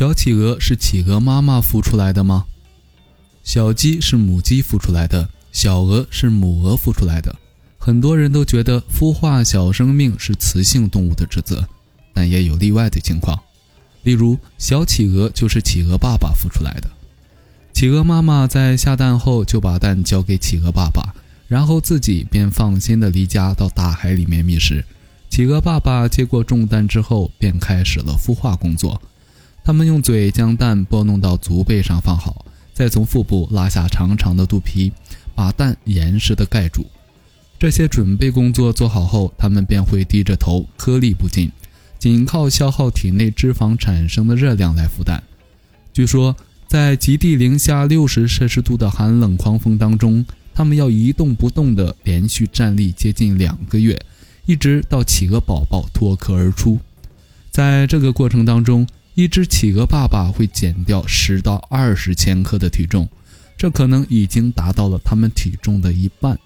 小企鹅是企鹅妈妈孵出来的吗？小鸡是母鸡孵出来的，小鹅是母鹅孵出来的。很多人都觉得孵化小生命是雌性动物的职责，但也有例外的情况。例如，小企鹅就是企鹅爸爸孵出来的。企鹅妈妈在下蛋后就把蛋交给企鹅爸爸，然后自己便放心的离家到大海里面觅食。企鹅爸爸接过重担之后，便开始了孵化工作。他们用嘴将蛋拨弄到足背上放好，再从腹部拉下长长的肚皮，把蛋严实的盖住。这些准备工作做好后，他们便会低着头，颗粒不进，仅靠消耗体内脂肪产生的热量来孵蛋。据说，在极地零下六十摄氏度的寒冷狂风当中，他们要一动不动地连续站立接近两个月。一直到企鹅宝宝脱壳而出，在这个过程当中，一只企鹅爸爸会减掉十到二十千克的体重，这可能已经达到了它们体重的一半。